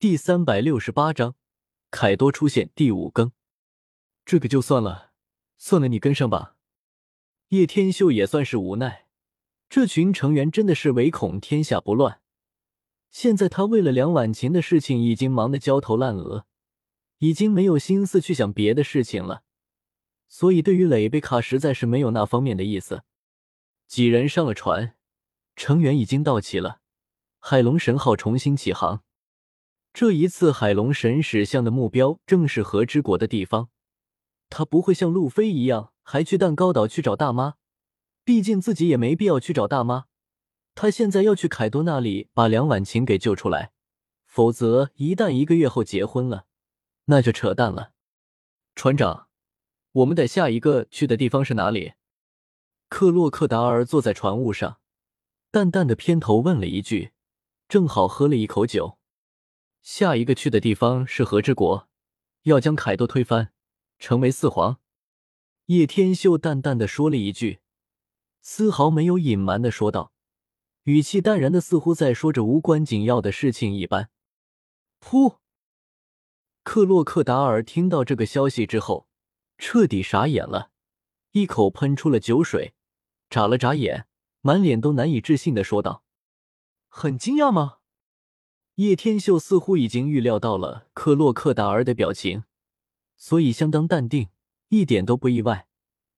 第三百六十八章，凯多出现第五更。这个就算了，算了，你跟上吧。叶天秀也算是无奈，这群成员真的是唯恐天下不乱。现在他为了梁婉晴的事情已经忙得焦头烂额，已经没有心思去想别的事情了。所以对于蕾贝卡，实在是没有那方面的意思。几人上了船，成员已经到齐了，海龙神号重新起航。这一次，海龙神使向的目标正是和之国的地方。他不会像路飞一样，还去蛋糕岛去找大妈。毕竟自己也没必要去找大妈。他现在要去凯多那里把梁婉晴给救出来。否则，一旦一个月后结婚了，那就扯淡了。船长，我们得下一个去的地方是哪里？克洛克达尔坐在船坞上，淡淡的偏头问了一句，正好喝了一口酒。下一个去的地方是和之国，要将凯多推翻，成为四皇。叶天秀淡淡的说了一句，丝毫没有隐瞒的说道，语气淡然的，似乎在说着无关紧要的事情一般。噗！克洛克达尔听到这个消息之后，彻底傻眼了，一口喷出了酒水，眨了眨眼，满脸都难以置信的说道：“很惊讶吗？”叶天秀似乎已经预料到了克洛克达尔的表情，所以相当淡定，一点都不意外。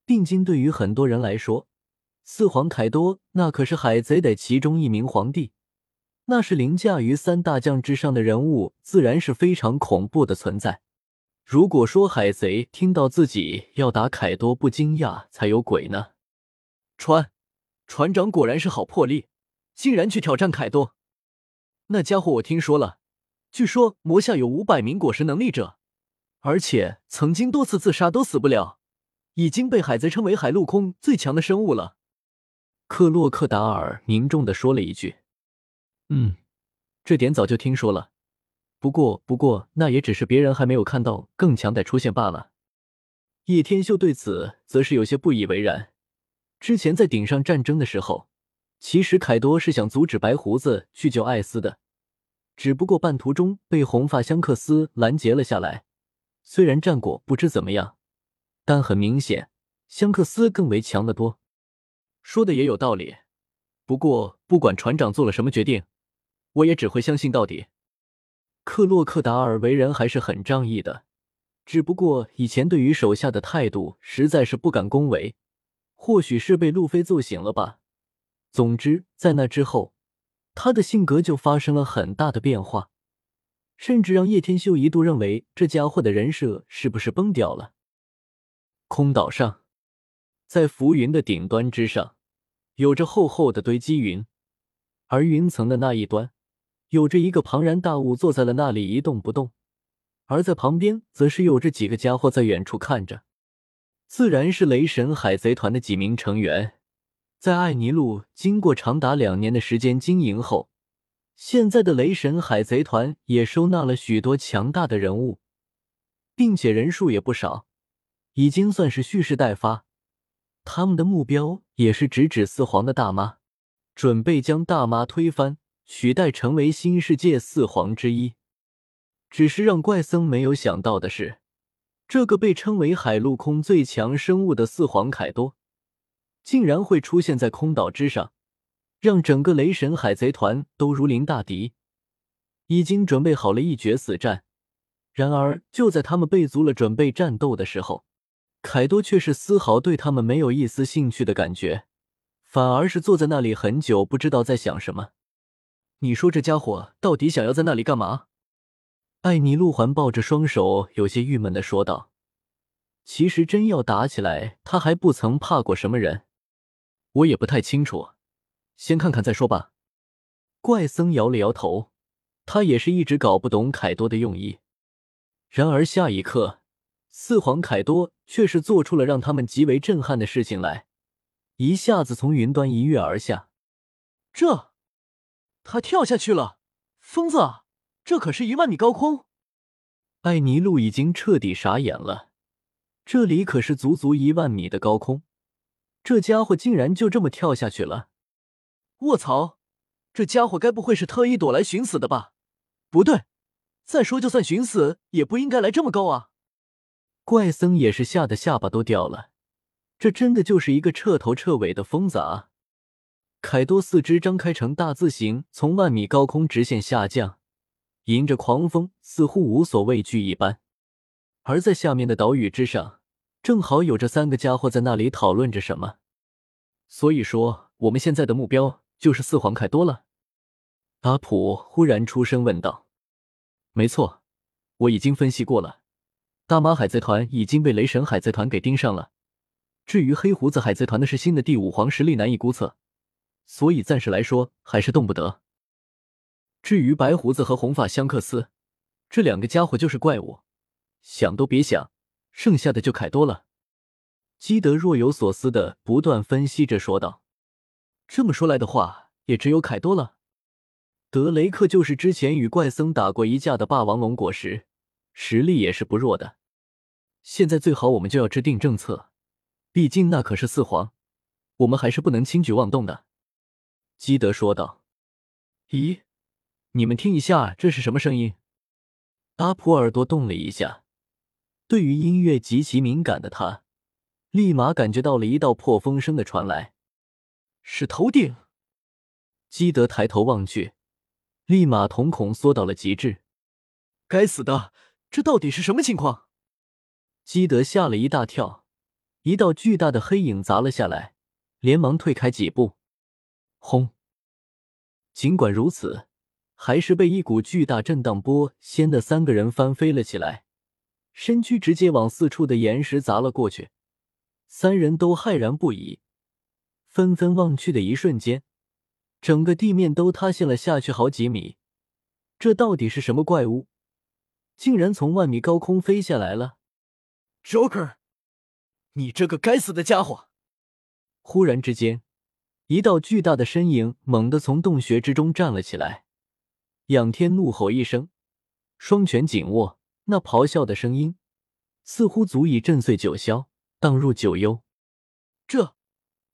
定金对于很多人来说，四皇凯多那可是海贼的其中一名皇帝，那是凌驾于三大将之上的人物，自然是非常恐怖的存在。如果说海贼听到自己要打凯多不惊讶才有鬼呢！船船长果然是好魄力，竟然去挑战凯多。那家伙我听说了，据说魔下有五百名果实能力者，而且曾经多次自杀都死不了，已经被海贼称为海陆空最强的生物了。克洛克达尔凝重的说了一句：“嗯，这点早就听说了，不过不过那也只是别人还没有看到更强的出现罢了。”叶天秀对此则是有些不以为然。之前在顶上战争的时候。其实凯多是想阻止白胡子去救艾斯的，只不过半途中被红发香克斯拦截了下来。虽然战果不知怎么样，但很明显香克斯更为强得多。说的也有道理，不过不管船长做了什么决定，我也只会相信到底。克洛克达尔为人还是很仗义的，只不过以前对于手下的态度实在是不敢恭维，或许是被路飞揍醒了吧。总之，在那之后，他的性格就发生了很大的变化，甚至让叶天秀一度认为这家伙的人设是不是崩掉了。空岛上，在浮云的顶端之上，有着厚厚的堆积云，而云层的那一端，有着一个庞然大物坐在了那里一动不动，而在旁边，则是有着几个家伙在远处看着，自然是雷神海贼团的几名成员。在艾尼路经过长达两年的时间经营后，现在的雷神海贼团也收纳了许多强大的人物，并且人数也不少，已经算是蓄势待发。他们的目标也是直指四皇的大妈，准备将大妈推翻，取代成为新世界四皇之一。只是让怪僧没有想到的是，这个被称为海陆空最强生物的四皇凯多。竟然会出现在空岛之上，让整个雷神海贼团都如临大敌，已经准备好了一决死战。然而，就在他们备足了准备战斗的时候，凯多却是丝毫对他们没有一丝兴趣的感觉，反而是坐在那里很久，不知道在想什么。你说这家伙到底想要在那里干嘛？艾尼路环抱着双手，有些郁闷的说道：“其实真要打起来，他还不曾怕过什么人。”我也不太清楚，先看看再说吧。怪僧摇了摇头，他也是一直搞不懂凯多的用意。然而下一刻，四皇凯多却是做出了让他们极为震撼的事情来，一下子从云端一跃而下。这，他跳下去了！疯子，这可是一万米高空！艾尼路已经彻底傻眼了，这里可是足足一万米的高空。这家伙竟然就这么跳下去了！卧槽，这家伙该不会是特意躲来寻死的吧？不对，再说，就算寻死，也不应该来这么高啊！怪僧也是吓得下巴都掉了，这真的就是一个彻头彻尾的疯子啊！凯多四肢张开成大字形，从万米高空直线下降，迎着狂风，似乎无所畏惧一般。而在下面的岛屿之上，正好有这三个家伙在那里讨论着什么。所以说，我们现在的目标就是四皇凯多了。阿普忽然出声问道：“没错，我已经分析过了，大马海贼团已经被雷神海贼团给盯上了。至于黑胡子海贼团的是新的第五皇，实力难以估测。”所以暂时来说还是动不得。至于白胡子和红发香克斯这两个家伙就是怪物，想都别想。剩下的就凯多了。基德若有所思的不断分析着说道：“这么说来的话，也只有凯多了。德雷克就是之前与怪僧打过一架的霸王龙果实，实力也是不弱的。现在最好我们就要制定政策，毕竟那可是四皇，我们还是不能轻举妄动的。”基德说道：“咦，你们听一下，这是什么声音？”阿普耳朵动了一下，对于音乐极其敏感的他，立马感觉到了一道破风声的传来，是头顶。基德抬头望去，立马瞳孔缩到了极致。该死的，这到底是什么情况？基德吓了一大跳，一道巨大的黑影砸了下来，连忙退开几步。轰！尽管如此，还是被一股巨大震荡波掀得三个人翻飞了起来，身躯直接往四处的岩石砸了过去。三人都骇然不已，纷纷望去的一瞬间，整个地面都塌陷了下去好几米。这到底是什么怪物？竟然从万米高空飞下来了！Joker，你这个该死的家伙！忽然之间。一道巨大的身影猛地从洞穴之中站了起来，仰天怒吼一声，双拳紧握，那咆哮的声音似乎足以震碎九霄，荡入九幽。这，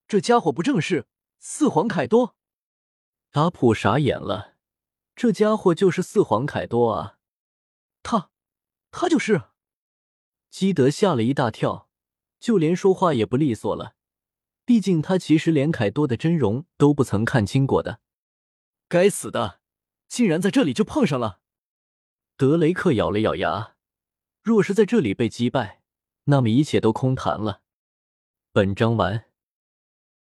这家伙不正是四皇凯多？阿普傻眼了，这家伙就是四皇凯多啊！他，他就是。基德吓了一大跳，就连说话也不利索了。毕竟他其实连凯多的真容都不曾看清过的，该死的，竟然在这里就碰上了。德雷克咬了咬牙，若是在这里被击败，那么一切都空谈了。本章完。